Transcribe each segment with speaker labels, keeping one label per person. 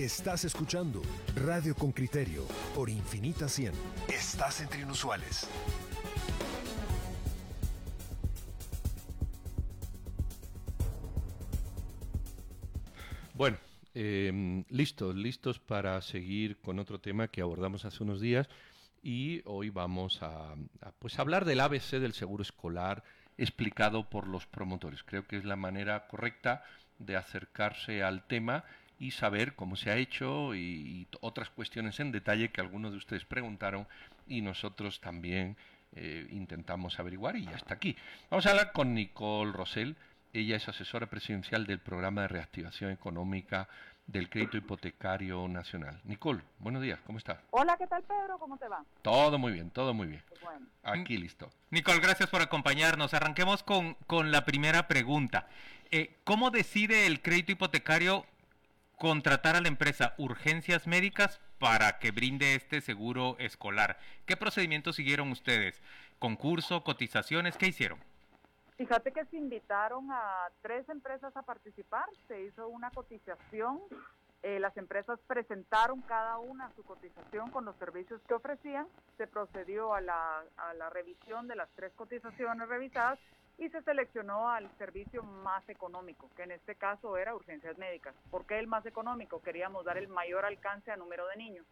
Speaker 1: Estás escuchando Radio con Criterio por Infinita 100. Estás entre inusuales.
Speaker 2: Bueno, eh, listos, listos para seguir con otro tema que abordamos hace unos días y hoy vamos a, a, pues hablar del ABC del seguro escolar explicado por los promotores. Creo que es la manera correcta de acercarse al tema y saber cómo se ha hecho y, y otras cuestiones en detalle que algunos de ustedes preguntaron y nosotros también eh, intentamos averiguar y ya está aquí. Vamos a hablar con Nicole Rosell. Ella es asesora presidencial del programa de reactivación económica del crédito hipotecario nacional. Nicole, buenos días, ¿cómo estás?
Speaker 3: Hola, ¿qué tal Pedro? ¿Cómo te va?
Speaker 2: Todo muy bien, todo muy bien.
Speaker 3: Pues bueno.
Speaker 2: Aquí listo.
Speaker 4: Nicole, gracias por acompañarnos. Arranquemos con, con la primera pregunta. Eh, ¿Cómo decide el crédito hipotecario contratar a la empresa Urgencias Médicas para que brinde este seguro escolar? ¿Qué procedimientos siguieron ustedes? ¿Concurso, cotizaciones? ¿Qué hicieron?
Speaker 3: Fíjate que se invitaron a tres empresas a participar, se hizo una cotización, eh, las empresas presentaron cada una su cotización con los servicios que ofrecían, se procedió a la, a la revisión de las tres cotizaciones revisadas y se seleccionó al servicio más económico, que en este caso era urgencias médicas. ¿Por qué el más económico? Queríamos dar el mayor alcance a número de niños.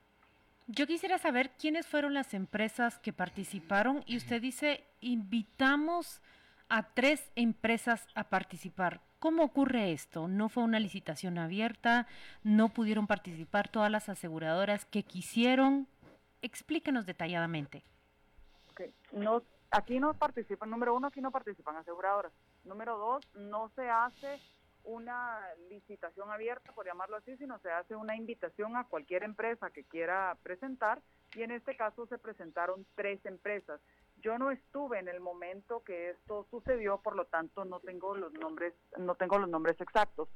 Speaker 5: Yo quisiera saber quiénes fueron las empresas que participaron y usted dice, invitamos a tres empresas a participar. ¿Cómo ocurre esto? ¿No fue una licitación abierta? ¿No pudieron participar todas las aseguradoras que quisieron? Explíquenos detalladamente.
Speaker 3: Okay. No, aquí no participan, número uno, aquí no participan aseguradoras. Número dos, no se hace una licitación abierta, por llamarlo así, sino se hace una invitación a cualquier empresa que quiera presentar y en este caso se presentaron tres empresas. Yo no estuve en el momento que esto sucedió, por lo tanto no tengo los nombres, no tengo los nombres exactos.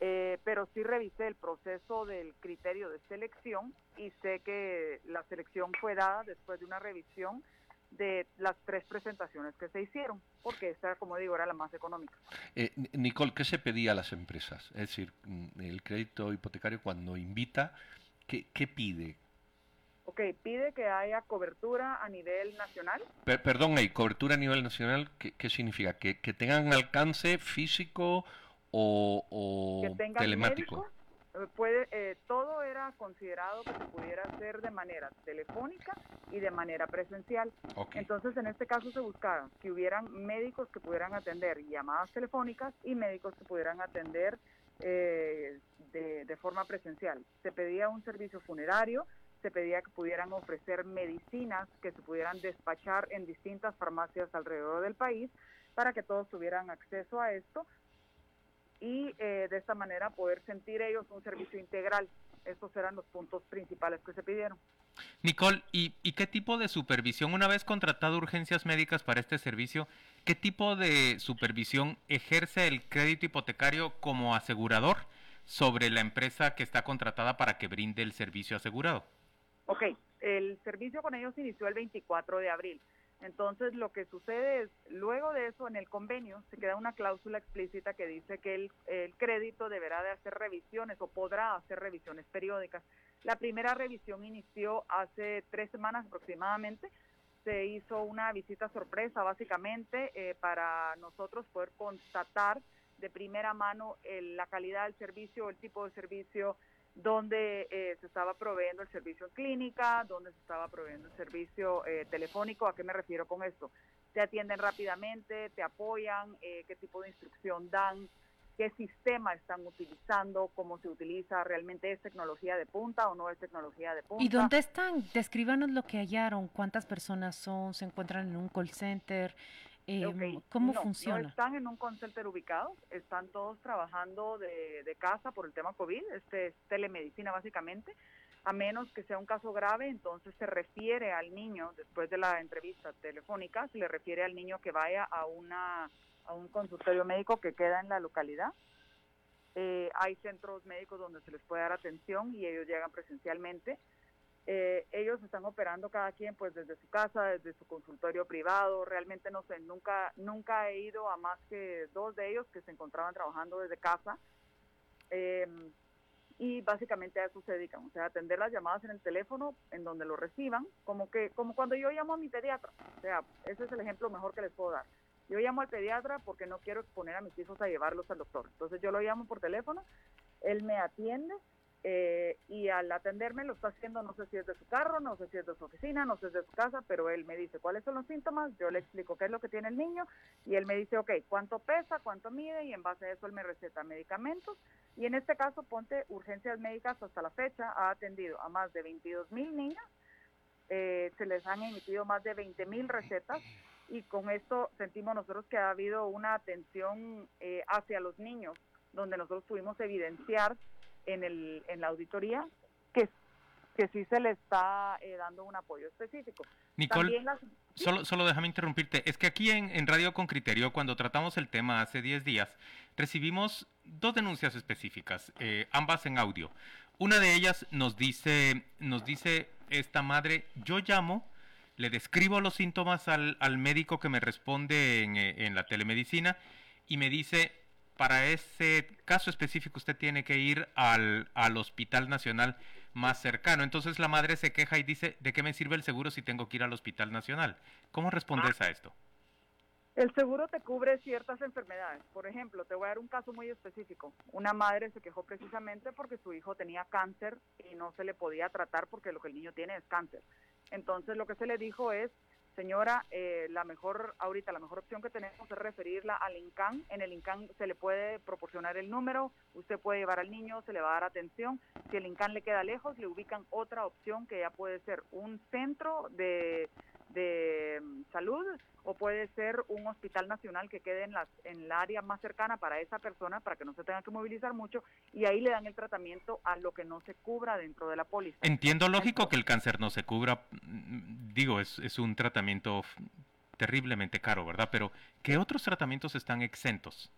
Speaker 3: Eh, pero sí revisé el proceso del criterio de selección y sé que la selección fue dada después de una revisión de las tres presentaciones que se hicieron, porque esta, como digo, era la más económica.
Speaker 2: Eh, Nicole, ¿qué se pedía a las empresas? Es decir, mm, el crédito hipotecario cuando invita, ¿qué, qué pide?
Speaker 3: Ok, pide que haya cobertura a nivel nacional.
Speaker 2: Per perdón, ¿hay cobertura a nivel nacional? ¿Qué, qué significa? ¿Que, ¿Que, tengan alcance físico o, o
Speaker 3: que tengan
Speaker 2: telemático?
Speaker 3: Médico, puede, eh, todo era considerado que se pudiera hacer de manera telefónica y de manera presencial.
Speaker 2: Okay.
Speaker 3: Entonces, en este caso se buscaba que hubieran médicos que pudieran atender llamadas telefónicas y médicos que pudieran atender eh, de, de forma presencial. Se pedía un servicio funerario, se pedía que pudieran ofrecer medicinas que se pudieran despachar en distintas farmacias alrededor del país para que todos tuvieran acceso a esto y eh, de esta manera poder sentir ellos un servicio integral. Estos eran los puntos principales que se pidieron.
Speaker 4: Nicole, ¿y, ¿y, qué tipo de supervisión, una vez contratado urgencias médicas para este servicio, qué tipo de supervisión ejerce el crédito hipotecario como asegurador sobre la empresa que está contratada para que brinde el servicio asegurado?
Speaker 3: Ok, el servicio con ellos inició el 24 de abril. Entonces lo que sucede es, luego de eso en el convenio se queda una cláusula explícita que dice que el, crédito deberá de hacer revisiones o podrá hacer revisiones periódicas. La primera revisión inició hace tres semanas aproximadamente. Se hizo una visita sorpresa básicamente eh, para nosotros poder constatar de primera mano el, la calidad del servicio, el tipo de servicio, donde eh, se estaba proveyendo el servicio en clínica, donde se estaba proveyendo el servicio eh, telefónico. ¿A qué me refiero con esto? Te atienden rápidamente, te apoyan, eh, qué tipo de instrucción dan, qué sistema están utilizando, cómo se utiliza, realmente es tecnología de punta o no es tecnología de punta.
Speaker 5: ¿Y dónde están? Descríbanos lo que hallaron, cuántas personas son, se encuentran en un call center, eh,
Speaker 3: okay.
Speaker 5: ¿Cómo
Speaker 3: no,
Speaker 5: funciona?
Speaker 3: No están en un call center ubicado, están todos trabajando de, de, casa por el tema COVID, este es telemedicina básicamente, a menos que sea un caso grave, entonces se refiere al niño, después de la entrevista telefónica, se le refiere al niño que vaya a, una, a un consultorio médico que queda en la localidad. Eh, hay centros médicos donde se les puede dar atención y ellos llegan presencialmente. Eh, ellos están operando cada quien pues desde su casa, desde su consultorio privado, realmente no sé, nunca, nunca he ido a más que dos de ellos que se encontraban trabajando desde casa. Eh, y básicamente a eso se dedican, o sea, atender las llamadas en el teléfono en donde lo reciban, como que como cuando yo llamo a mi pediatra, o sea, ese es el ejemplo mejor que les puedo dar. Yo llamo al pediatra porque no quiero exponer a mis hijos a llevarlos al doctor, entonces yo lo llamo por teléfono, él me atiende eh, y al atenderme lo está haciendo, no sé si es de su carro, no sé si es de su oficina, no sé si es de su casa, pero él me dice cuáles son los síntomas, yo le explico qué es lo que tiene el niño y él me dice, ok, cuánto pesa, cuánto mide y en base a eso él me receta medicamentos. Y en este caso Ponte Urgencias Médicas hasta la fecha ha atendido a más de 22 mil niñas, eh, se les han emitido más de 20 mil recetas y con esto sentimos nosotros que ha habido una atención eh, hacia los niños donde nosotros pudimos evidenciar en, el, en la auditoría que, que sí se le está eh, dando un apoyo específico.
Speaker 4: Nicole, solo, solo déjame interrumpirte. Es que aquí en, en, Radio con Criterio, cuando tratamos el tema hace 10 días, recibimos dos denuncias específicas, eh, ambas en audio. Una de ellas nos dice, nos dice esta madre, yo llamo, le describo los síntomas al, al médico que me responde en, eh, en la telemedicina y me dice, para ese caso específico usted tiene que ir al, al, hospital nacional más cercano. Entonces la madre se queja y dice, ¿de qué me sirve el seguro si tengo que ir al hospital nacional? ¿Cómo respondes ah. a esto?
Speaker 3: El seguro te cubre ciertas enfermedades. Por ejemplo, te voy a dar un caso muy específico. Una madre se quejó precisamente porque su hijo tenía cáncer y no se le podía tratar porque lo que el niño tiene es cáncer. Entonces lo que se le dijo es, señora, eh, la mejor, ahorita la mejor opción que tenemos es referirla al INCAN. En el INCAN se le puede proporcionar el número, usted puede llevar al niño, se le va a dar atención. Si el INCAN le queda lejos, le ubican otra opción que ya puede ser un centro de, de mm, salud o puede ser un hospital nacional que quede en, las, en el área más cercana para esa persona para que no se tenga que movilizar mucho y ahí le dan el tratamiento a lo que no se cubra dentro de la póliza.
Speaker 4: Entiendo lógico que el cáncer no se cubra, mm, digo, es, es un tratamiento terriblemente caro, ¿verdad? Pero ¿qué otros tratamientos están exentos?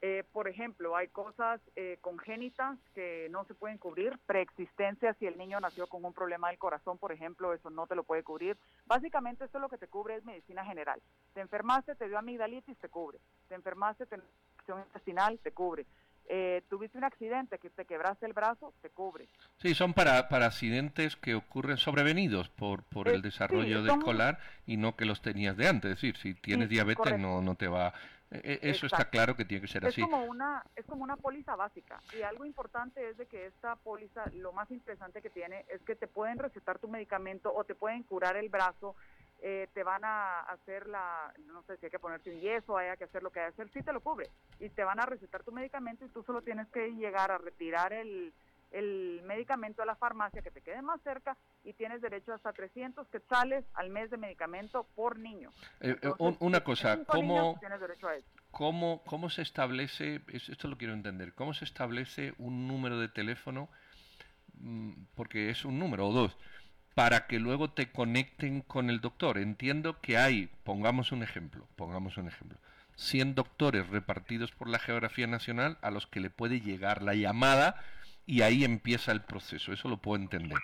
Speaker 3: Eh, por ejemplo, hay cosas eh, congénitas que no se pueden cubrir, preexistencia, si el niño nació con un problema del corazón, por ejemplo, eso no te lo puede cubrir. Básicamente esto lo que te cubre es medicina general. Te enfermaste, te dio amigdalitis, te cubre. Te enfermaste, te infección intestinal, te cubre. Eh, tuviste un accidente que te quebraste el brazo, te cubre.
Speaker 2: Sí, son para, para accidentes que ocurren sobrevenidos por, por el desarrollo sí, de escolar y no que los tenías de antes. Es decir, si tienes sí, diabetes no, no te va eso Exacto. está claro que tiene que ser
Speaker 3: es
Speaker 2: así.
Speaker 3: Como una, es como una póliza básica. Y algo importante es de que esta póliza, lo más interesante que tiene es que te pueden recetar tu medicamento o te pueden curar el brazo, eh, te van a hacer la, no sé si hay que ponerte un yeso, hay que hacer lo que hay que hacer, sí te lo cubre. Y te van a recetar tu medicamento y tú solo tienes que llegar a retirar el, el medicamento a la farmacia que te quede más cerca y tienes derecho hasta 300 quetzales al mes de medicamento por niño.
Speaker 2: Eh, eh Entonces, una cosa, ¿cómo, ¿cómo, ¿cómo se establece, esto lo quiero entender, cómo se establece un número de teléfono, mm, porque es un número o dos, para que luego te conecten con el doctor? Entiendo que hay, pongamos un ejemplo, pongamos un ejemplo. 100 doctores repartidos por la geografía nacional a los que le puede llegar la llamada y ahí empieza el proceso, eso lo puedo entender.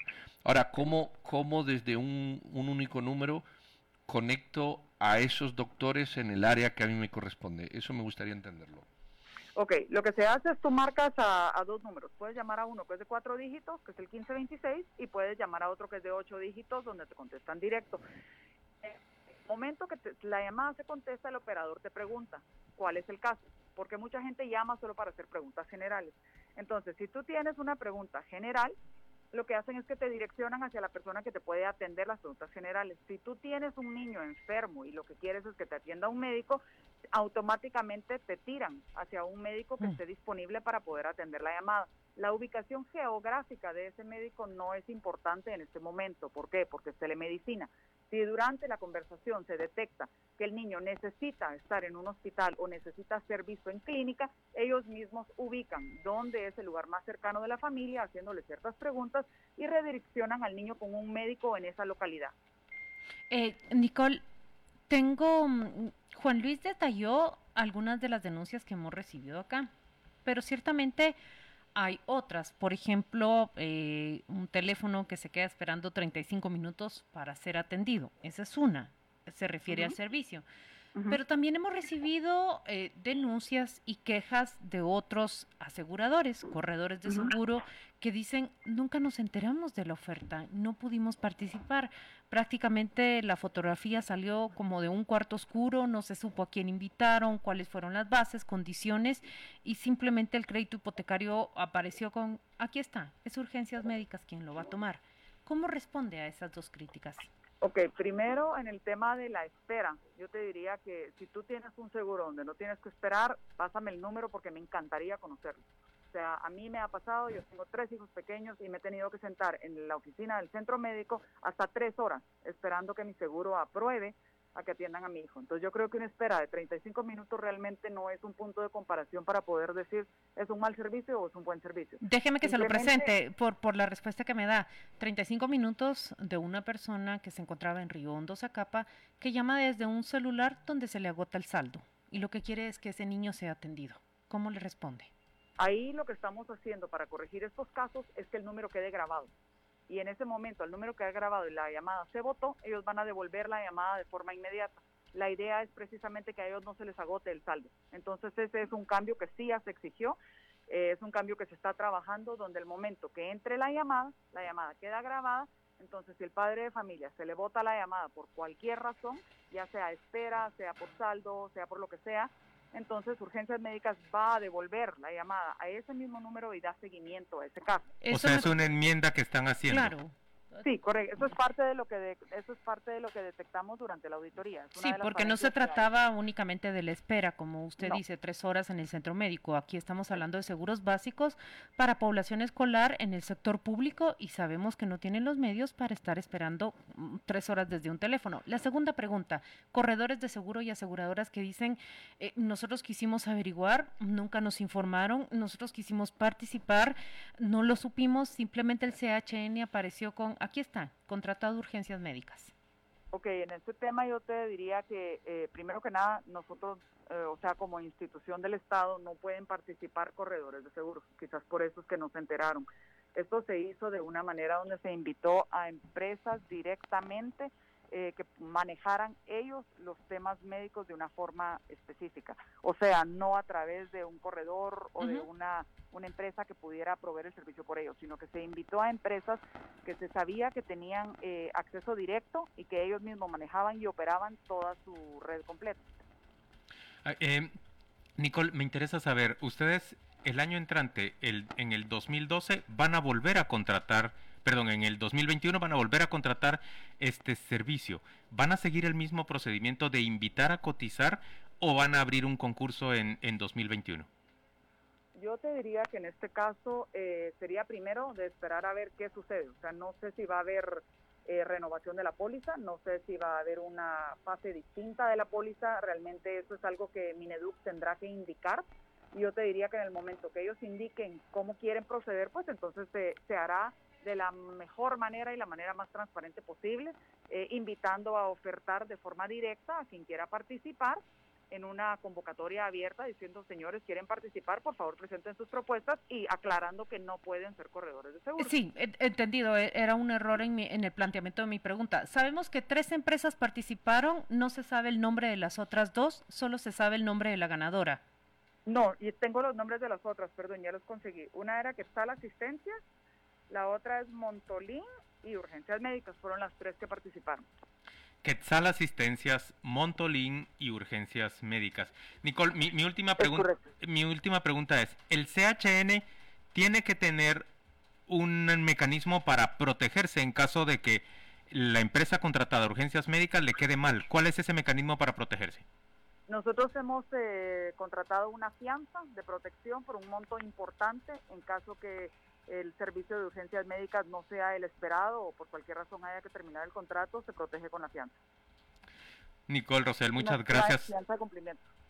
Speaker 2: Ahora, ¿cómo, cómo desde un, un, único número conecto a esos doctores en el área que a mí me corresponde? Eso me gustaría entenderlo.
Speaker 3: Ok, lo que se hace es tú marcas a, a, dos números. Puedes llamar a uno que es de cuatro dígitos, que es el 1526, y puedes llamar a otro que es de ocho dígitos, donde te contestan directo. El momento que la llamada se contesta, el operador te pregunta cuál es el caso, porque mucha gente llama solo para hacer preguntas generales. Entonces, si tú tienes una pregunta general, lo que hacen es que te direccionan hacia la persona que te puede atender las preguntas generales. Si tú tienes un niño enfermo y lo que quieres es que te atienda un médico, automáticamente te tiran hacia un médico que esté disponible para poder atender la llamada. La ubicación geográfica de ese médico no es importante en este momento. ¿Por qué? Porque es telemedicina. Si durante la conversación se detecta que el niño necesita estar en un hospital o necesita ser visto en clínica, ellos mismos ubican dónde es el lugar más cercano de la familia, haciéndole ciertas preguntas y redireccionan al niño con un médico en esa localidad.
Speaker 5: Eh, Nicole, tengo, mm, Juan Luis detalló algunas de las denuncias que hemos recibido acá, pero ciertamente hay otras. Por ejemplo, eh, un teléfono que se queda esperando 35 minutos para ser atendido. Esa es una. Se refiere uh -huh. al servicio. Pero también hemos recibido eh, denuncias y quejas de otros aseguradores, corredores de seguro, que dicen, nunca nos enteramos de la oferta, no pudimos participar. Prácticamente la fotografía salió como de un cuarto oscuro, no se supo a quién invitaron, cuáles fueron las bases, condiciones, y simplemente el crédito hipotecario apareció con, aquí está, es urgencias médicas quien lo va a tomar. ¿Cómo responde a esas dos críticas?
Speaker 3: Ok, primero en el tema de la espera, yo te diría que si tú tienes un seguro donde no tienes que esperar, pásame el número porque me encantaría conocerlo. O sea, a mí me ha pasado, yo tengo tres hijos pequeños y me he tenido que sentar en la oficina del centro médico hasta tres horas esperando que mi seguro apruebe a que atiendan a mi hijo. Entonces yo creo que una espera de 35 minutos realmente no es un punto de comparación para poder decir es un mal servicio o es un buen servicio.
Speaker 5: Déjeme que se lo presente por, por la respuesta que me da. 35 minutos de una persona que se encontraba en Río Hondo, Zacapa, que llama desde un celular donde se le agota el saldo y lo que quiere es que ese niño sea atendido. ¿Cómo le responde?
Speaker 3: Ahí lo que estamos haciendo para corregir estos casos es que el número quede grabado y en ese momento el número que ha grabado y la llamada se votó, ellos van a devolver la llamada de forma inmediata. La idea es precisamente que a ellos no se les agote el saldo. Entonces ese es un cambio que sí ya se exigió, eh, es un cambio que se está trabajando donde el momento que entre la llamada, la llamada queda grabada, entonces si el padre de familia se le vota la llamada por cualquier razón, ya sea espera, sea por saldo, sea por lo que sea, entonces Urgencias Médicas va a devolver la llamada a ese mismo número y da seguimiento a ese caso.
Speaker 4: o sea, es una enmienda que están haciendo.
Speaker 5: Claro.
Speaker 3: Sí, correcto. Eso es parte de lo que eso es parte de lo que detectamos durante la auditoría.
Speaker 5: Sí, porque no se trataba únicamente de la espera, como usted dice, tres horas en el centro médico. Aquí estamos hablando de seguros básicos para población escolar en el sector público y sabemos que no tienen los medios para estar esperando mm, tres horas desde un teléfono. La segunda pregunta: corredores de seguro y aseguradoras que dicen eh, nosotros quisimos averiguar, nunca nos informaron, nosotros quisimos participar, no lo supimos, simplemente el CHN apareció con aquí está, contratado urgencias médicas.
Speaker 3: Ok, en este tema yo te diría que eh, primero que nada nosotros, eh, o sea, como institución del Estado no pueden participar corredores de seguros, quizás por eso es que no se enteraron. Esto se hizo de una manera donde se invitó a empresas directamente eh, que manejaran ellos los temas médicos de una forma específica. O sea, no a través de un corredor o de una, una empresa que pudiera proveer el servicio por ellos, sino que se invitó a empresas que se sabía que tenían eh, acceso directo y que ellos mismos manejaban y operaban toda su red completa.
Speaker 4: Ah, eh, Nicole, me interesa saber, ustedes el año entrante, el, en el 2012, van a volver a contratar perdón, en el 2021 van a volver a contratar este servicio. ¿Van a seguir el mismo procedimiento de invitar a cotizar o van a abrir un concurso en, en 2021?
Speaker 3: Yo te diría que en este caso eh, sería primero de esperar a ver qué sucede. O sea, no sé si va a haber eh, renovación de la póliza, no sé si va a haber una fase distinta de la póliza. Realmente eso es algo que Mineduc tendrá que indicar. Y yo te diría que en el momento que ellos indiquen cómo quieren proceder, pues entonces se, se hará de la mejor manera y la manera más transparente posible, eh, invitando a ofertar de forma directa a quien quiera participar en una convocatoria abierta diciendo, señores, quieren participar, por favor presenten sus propuestas y aclarando que no pueden ser corredores de seguro.
Speaker 5: Sí, entendido, e, era un error en, en el planteamiento de mi pregunta. Sabemos que tres empresas participaron, no se sabe el nombre de las otras dos, solo se sabe el nombre de la ganadora.
Speaker 3: No, y tengo los nombres de las otras, perdón, ya los conseguí. Una era que está la asistencia, la otra es Montolín y Urgencias Médicas, fueron las tres que participaron.
Speaker 4: Quetzal Asistencias, Montolín y Urgencias Médicas. Nicole, mi, última pregunta, mi última pregunta es, ¿el CHN tiene que tener un mecanismo para protegerse en caso de que la empresa contratada Urgencias Médicas le quede mal? ¿Cuál es ese mecanismo para protegerse?
Speaker 3: Nosotros hemos eh, contratado una fianza de protección por un monto importante en caso que el servicio de urgencias médicas no sea el esperado o por cualquier razón haya que terminar el contrato, se protege con la fianza.
Speaker 4: Nicole Rosel, muchas gracias.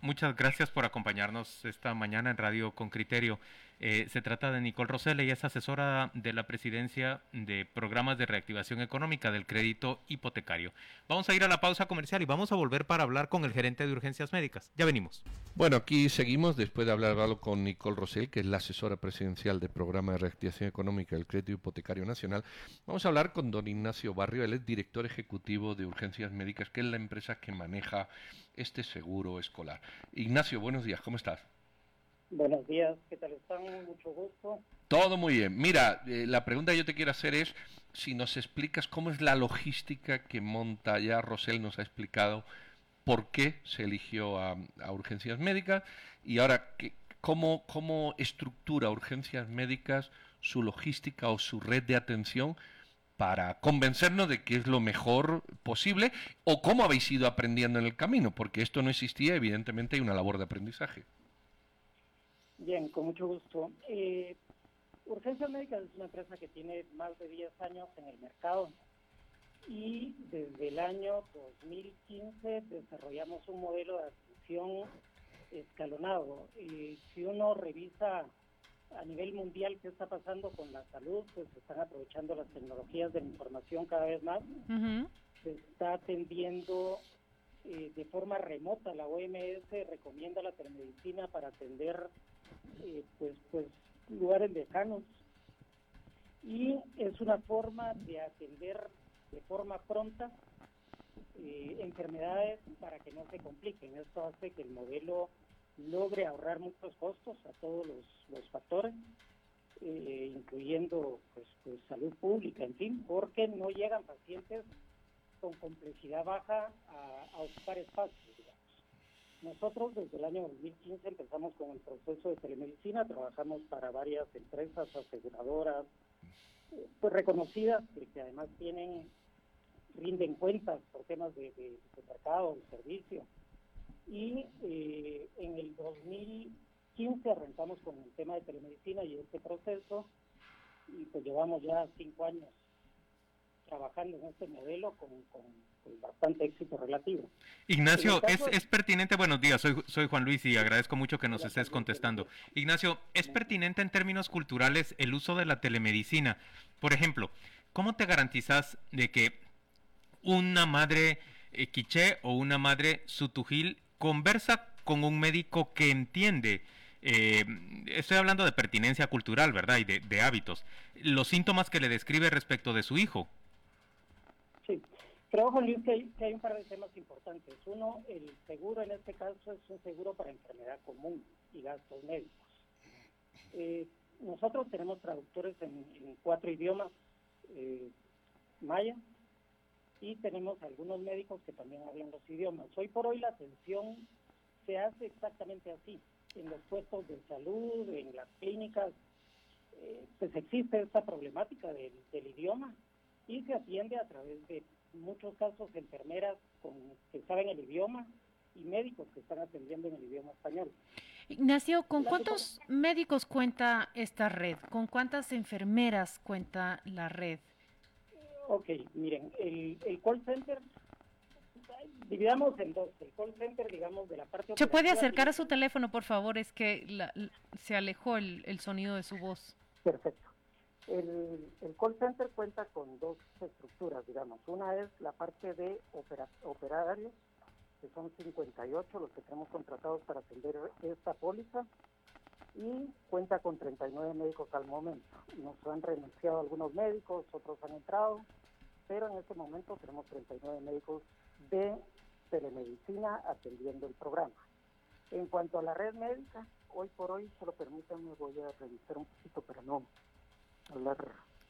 Speaker 4: Muchas gracias por acompañarnos esta mañana en Radio con Criterio. Eh, se trata de Nicole Rosell, ella es asesora de la presidencia de programas de reactivación económica del crédito hipotecario. Vamos a ir a la pausa comercial y vamos a volver para hablar con el gerente de urgencias médicas. Ya venimos.
Speaker 2: Bueno, aquí seguimos después de hablar con Nicole Rosell, que es la asesora presidencial del programa de reactivación económica del crédito hipotecario nacional. Vamos a hablar con don Ignacio Barrio, él es director ejecutivo de urgencias médicas, que es la empresa que maneja este seguro escolar. Ignacio, buenos días, ¿cómo estás?
Speaker 6: Buenos días, ¿qué tal están? Mucho gusto.
Speaker 2: Todo muy bien. Mira, eh, la pregunta que yo te quiero hacer es si nos explicas cómo es la logística que monta ya Rosel nos ha explicado por qué se eligió a, urgencias médicas y ahora cómo, cómo estructura urgencias médicas su logística o su red de atención para convencernos de que es lo mejor posible o cómo habéis ido aprendiendo en el camino, porque esto no existía, evidentemente hay una labor de aprendizaje.
Speaker 6: Bien, con mucho gusto. Eh, Urgencias Médicas es una empresa que tiene más de 10 años en el mercado y desde el año 2015 desarrollamos un modelo de atención escalonado. Y si uno revisa a nivel mundial qué está pasando con la salud, pues se están aprovechando las tecnologías de la información cada vez más. Se está atendiendo eh, de forma remota. La OMS recomienda la telemedicina para atender eh, pues, pues lugares lejanos. Y es una forma de atender de forma pronta eh, enfermedades para que no se compliquen. Esto hace que el modelo logre ahorrar muchos costos a todos los, factores, eh, incluyendo pues, pues, salud pública, en fin, porque no llegan pacientes con complejidad baja a, a ocupar espacios. Nosotros desde el año 2015 empezamos con el proceso de telemedicina, trabajamos para varias empresas aseguradoras pues reconocidas que, además tienen rinden cuentas por temas de, de, de mercado, de servicio. Y eh, en el 2015 arrancamos con el tema de telemedicina y este proceso y pues llevamos ya cinco años trabajando en este modelo con, bastante éxito relativo.
Speaker 4: Ignacio, es, es, pertinente, buenos días, soy, soy Juan Luis y agradezco mucho que nos estés contestando. Ignacio, ¿es pertinente en términos culturales el uso de la telemedicina? Por ejemplo, ¿cómo te garantizas de que una madre eh, quiché o una madre sutujil conversa con un médico que entiende eh, estoy hablando de pertinencia cultural, ¿verdad? Y de, de, hábitos. Los síntomas que le describe respecto de su hijo.
Speaker 6: Sí, creo, Juan Luis, que hay, un par de temas importantes. Uno, el seguro en este caso es un seguro para enfermedad común y gastos médicos. Eh, nosotros tenemos traductores en, cuatro idiomas, eh, maya, y tenemos algunos médicos que también hablan los idiomas. Hoy por hoy la atención se hace exactamente así. En los puestos de salud, en las clínicas, eh, pues existe esta problemática del idioma y se atiende a través de muchos casos de enfermeras con, que saben el idioma y médicos que están atendiendo en el idioma español.
Speaker 5: Ignacio, ¿con cuántos médicos cuenta esta red? ¿Con cuántas enfermeras cuenta la red?
Speaker 6: Ok, miren, el, el call center, dividamos en dos. El call center, digamos, de la parte...
Speaker 5: ¿Se puede acercar a su teléfono, por favor? Es que se alejó el, el sonido de su voz.
Speaker 6: Perfecto. El, call center cuenta con dos estructuras, digamos. Una es la parte de operarios, que son 58 los que tenemos contratados para atender esta póliza, y cuenta con 39 médicos al momento. Nos han renunciado algunos médicos, otros han entrado, pero en este momento tenemos 39 médicos de telemedicina atendiendo el programa. En cuanto a la red médica, hoy por hoy, solo permítanme, voy a revisar un poquito, pero no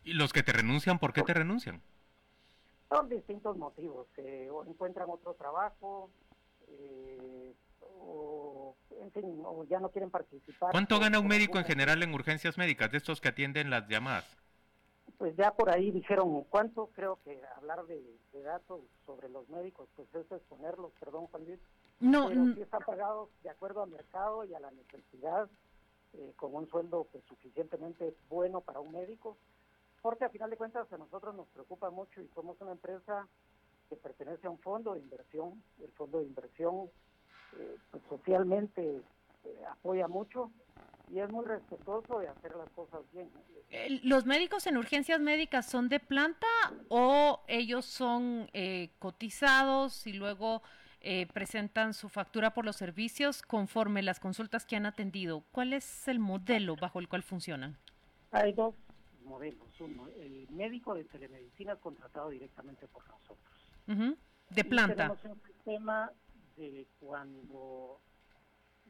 Speaker 4: ¿Y los que te renuncian, por qué te renuncian?
Speaker 6: Son distintos motivos. Eh, o encuentran otro trabajo, eh, o, en fin, o ya no quieren participar.
Speaker 4: ¿Cuánto gana un médico en general en urgencias médicas, de estos que atienden las llamadas?
Speaker 6: Pues ya por ahí dijeron cuánto, creo que hablar de, datos sobre los médicos, pues es exponerlos, perdón Juan Luis.
Speaker 5: No,
Speaker 6: pero sí están pagados de acuerdo al mercado y a la necesidad eh, con un sueldo pues, suficientemente bueno para un médico, porque a final de cuentas a nosotros nos preocupa mucho y somos una empresa que pertenece a un fondo de inversión. El fondo de inversión eh, pues, socialmente eh, apoya mucho y es muy respetuoso de hacer las cosas bien.
Speaker 5: Eh, ¿Los médicos en urgencias médicas son de planta o ellos son cotizados y luego eh, presentan su factura por los servicios conforme las consultas que han atendido? ¿Cuál es el modelo bajo el cual funcionan?
Speaker 6: Hay dos modelos. Uno, el médico de telemedicina contratado directamente por nosotros.
Speaker 5: De planta.
Speaker 6: tenemos un sistema de cuando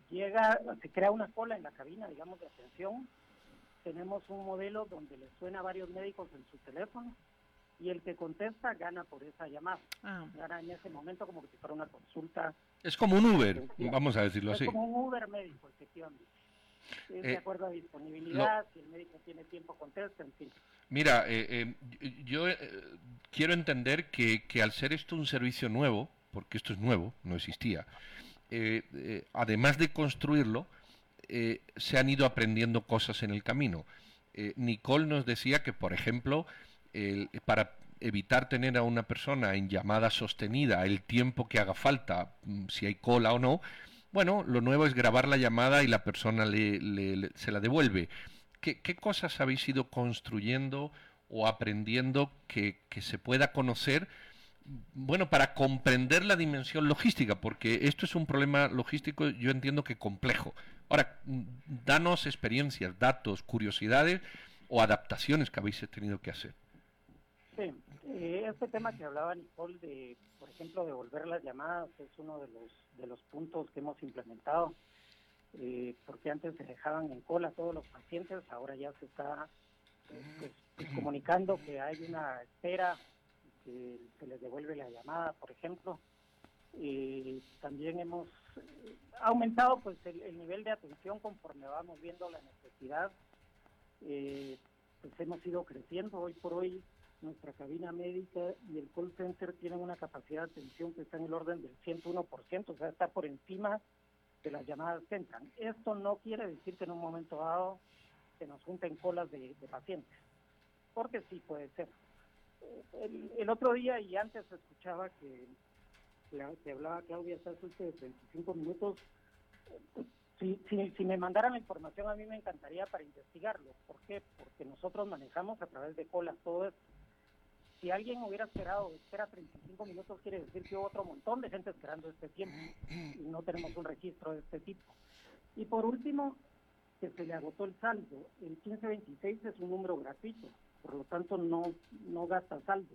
Speaker 6: llega, se crea una cola en la cabina, digamos, de atención. Tenemos un modelo donde le suena a varios médicos en su teléfono y el que contesta gana por esa llamada. Ah. Gana en ese momento como si fuera una consulta.
Speaker 2: Es como un Uber, vamos a decirlo así.
Speaker 6: Es como un Uber médico, efectivamente. Es de eh, acuerdo a disponibilidad, si el médico tiene tiempo, contesta, en fin.
Speaker 2: Mira, eh, eh, yo quiero entender que, que al ser esto un servicio nuevo, porque esto es nuevo, no existía, eh, eh, además de construirlo, eh, se han ido aprendiendo cosas en el camino. Nicole nos decía que, por ejemplo, para evitar tener a una persona en llamada sostenida el tiempo que haga falta, mm, si hay cola o no, bueno, lo nuevo es grabar la llamada y la persona se la devuelve. ¿Qué, cosas habéis ido construyendo o aprendiendo que, que se pueda conocer? bueno, para comprender la dimensión logística, porque esto es un problema logístico, yo entiendo que complejo. Ahora, danos experiencias, datos, curiosidades o adaptaciones que habéis tenido que hacer.
Speaker 6: Sí, eh, este tema que hablaba Nicole de, por ejemplo, devolver las llamadas es uno de los de los puntos que hemos implementado, eh, porque antes se dejaban en cola todos los pacientes, ahora ya se está eh, pues, comunicando que hay una espera que se les devuelve la llamada, por ejemplo. también hemos aumentado pues el, nivel de atención conforme vamos viendo la necesidad. Eh, pues hemos ido creciendo. Hoy por hoy nuestra cabina médica y el call center tienen una capacidad de atención que está en el orden del 101%, o sea, está por encima de las llamadas que entran. Esto no quiere decir que en un momento dado se nos junten colas de pacientes, porque sí puede ser el, otro día y antes escuchaba que, que hablaba Claudia Sassulte de 35 minutos. Si, si, si, me mandaran la información a mí me encantaría para investigarlo. ¿Por qué? Porque nosotros manejamos a través de colas todo esto. Si alguien hubiera esperado, espera 35 minutos, quiere decir que hubo otro montón de gente esperando este tiempo y no tenemos un registro de este tipo. Y por último, que se le agotó el saldo. El 1526 es un número gratuito por lo tanto no, no gasta saldo.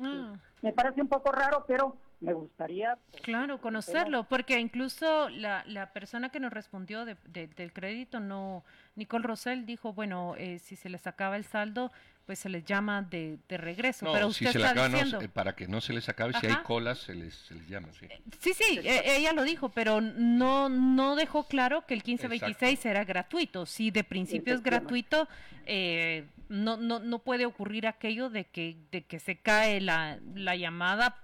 Speaker 6: Ah. Me parece un poco raro, pero me gustaría...
Speaker 5: Claro, conocerlo, porque incluso la, la persona que nos respondió de, del crédito, no Nicole Rosell, dijo, bueno, eh, si se les acaba el saldo, pues se les llama de, de regreso. pero usted
Speaker 2: si
Speaker 5: está
Speaker 2: diciendo... Eh, para que no se les acabe, si hay colas, se les, se les llama. Sí,
Speaker 5: sí, sí e, ella lo dijo, pero no, no dejó claro que el 1526 era gratuito. Si de principio es gratuito, eh, no, no, no puede ocurrir aquello de que, de que se cae la, la llamada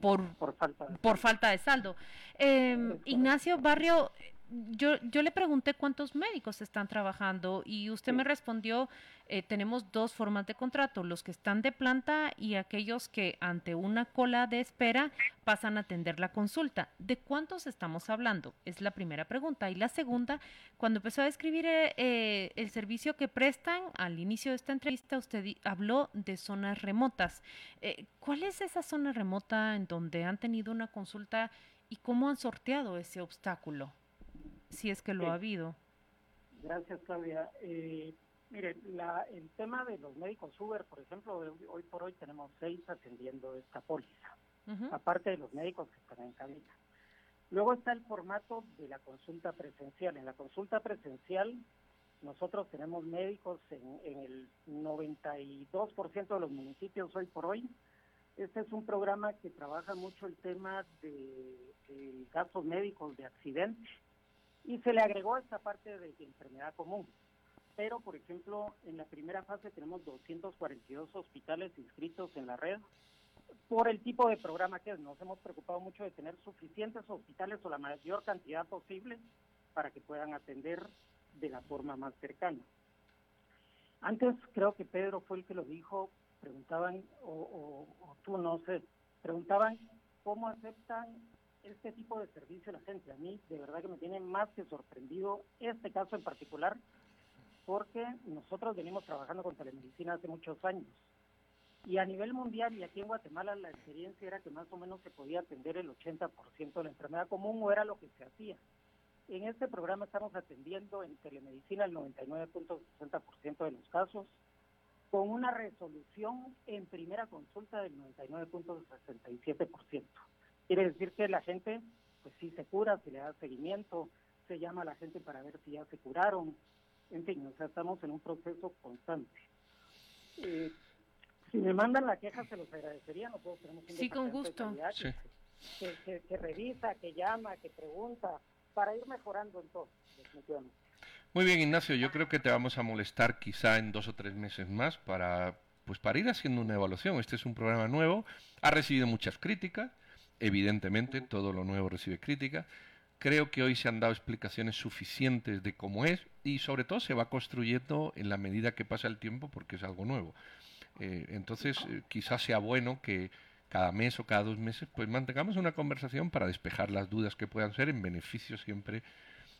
Speaker 5: por, por, falta, de por falta de saldo. Eh, Ignacio Barrio, yo, yo le pregunté cuántos médicos están trabajando y usted me respondió, eh, tenemos dos formas de contrato, los que están de planta y aquellos que ante una cola de espera pasan a atender la consulta. ¿De cuántos estamos hablando? Es la primera pregunta. Y la segunda, cuando empezó a describir eh, eh, el servicio que prestan, al inicio de esta entrevista usted habló de zonas remotas. ¿Cuál es esa zona remota en donde han tenido una consulta y cómo han sorteado ese obstáculo? Si es que lo ha habido.
Speaker 6: Gracias, Claudia. Eh, mire, la, el tema de los médicos Uber, por ejemplo, hoy por hoy tenemos seis atendiendo esta póliza, aparte de los médicos que están en cabina. Luego está el formato de la consulta presencial. En la consulta presencial, nosotros tenemos médicos en, en el 92% de los municipios hoy por hoy. Este es un programa que trabaja mucho el tema de, de gastos médicos de accidentes y se le agregó esta parte de enfermedad común. Pero, por ejemplo, en la primera fase tenemos 242 hospitales inscritos en la red por el tipo de programa que es. Nos hemos preocupado mucho de tener suficientes hospitales o la mayor cantidad posible para que puedan atender de la forma más cercana. Antes creo que Pedro fue el que lo dijo, preguntaban, o, o tú no sé, preguntaban cómo aceptan este tipo de servicio a la gente. A mí de verdad que me tiene más que sorprendido este caso en particular, porque nosotros venimos trabajando con telemedicina hace muchos años. Y a nivel mundial y aquí en Guatemala la experiencia era que más o menos se podía atender el 80% de la enfermedad común o era lo que se hacía. En este programa estamos atendiendo en telemedicina el 99.60% de los casos, con una resolución en primera consulta del 99.67%. Quiere decir que la gente, pues sí se cura, se le da seguimiento, se llama a la gente para ver si ya se curaron, en fin, o sea, estamos en un proceso constante. Eh, si me mandan la queja, se los agradecería. Nosotros tenemos un
Speaker 5: sí, con gusto.
Speaker 6: Que, que, revisa, que llama, que pregunta, para ir mejorando en todo,
Speaker 2: Muy bien, Ignacio, yo creo que te vamos a molestar quizá en dos o tres meses más para, pues para ir haciendo una evaluación. Este es un programa nuevo, ha recibido muchas críticas, evidentemente, todo lo nuevo recibe críticas. Creo que hoy se han dado explicaciones suficientes de cómo es y sobre todo se va construyendo en la medida que pasa el tiempo porque es algo nuevo. Eh, entonces, eh, quizás sea bueno que cada mes o cada dos meses pues mantengamos una conversación para despejar las dudas que puedan ser en beneficio siempre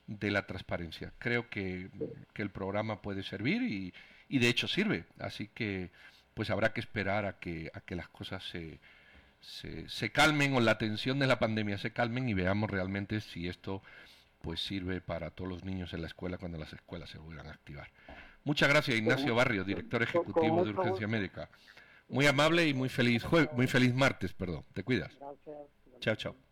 Speaker 2: de la transparencia. Creo que, el programa puede servir y, y, de hecho sirve. Así que pues habrá que esperar a que las cosas se, se, se, calmen o la tensión de la pandemia se calmen y veamos realmente si esto pues sirve para todos los niños en la escuela cuando las escuelas se vuelvan a activar. Muchas gracias Ignacio Barrio, director ejecutivo de Urgencia Médica. Muy amable y muy feliz muy feliz martes, perdón. Te cuidas. Chao, chao.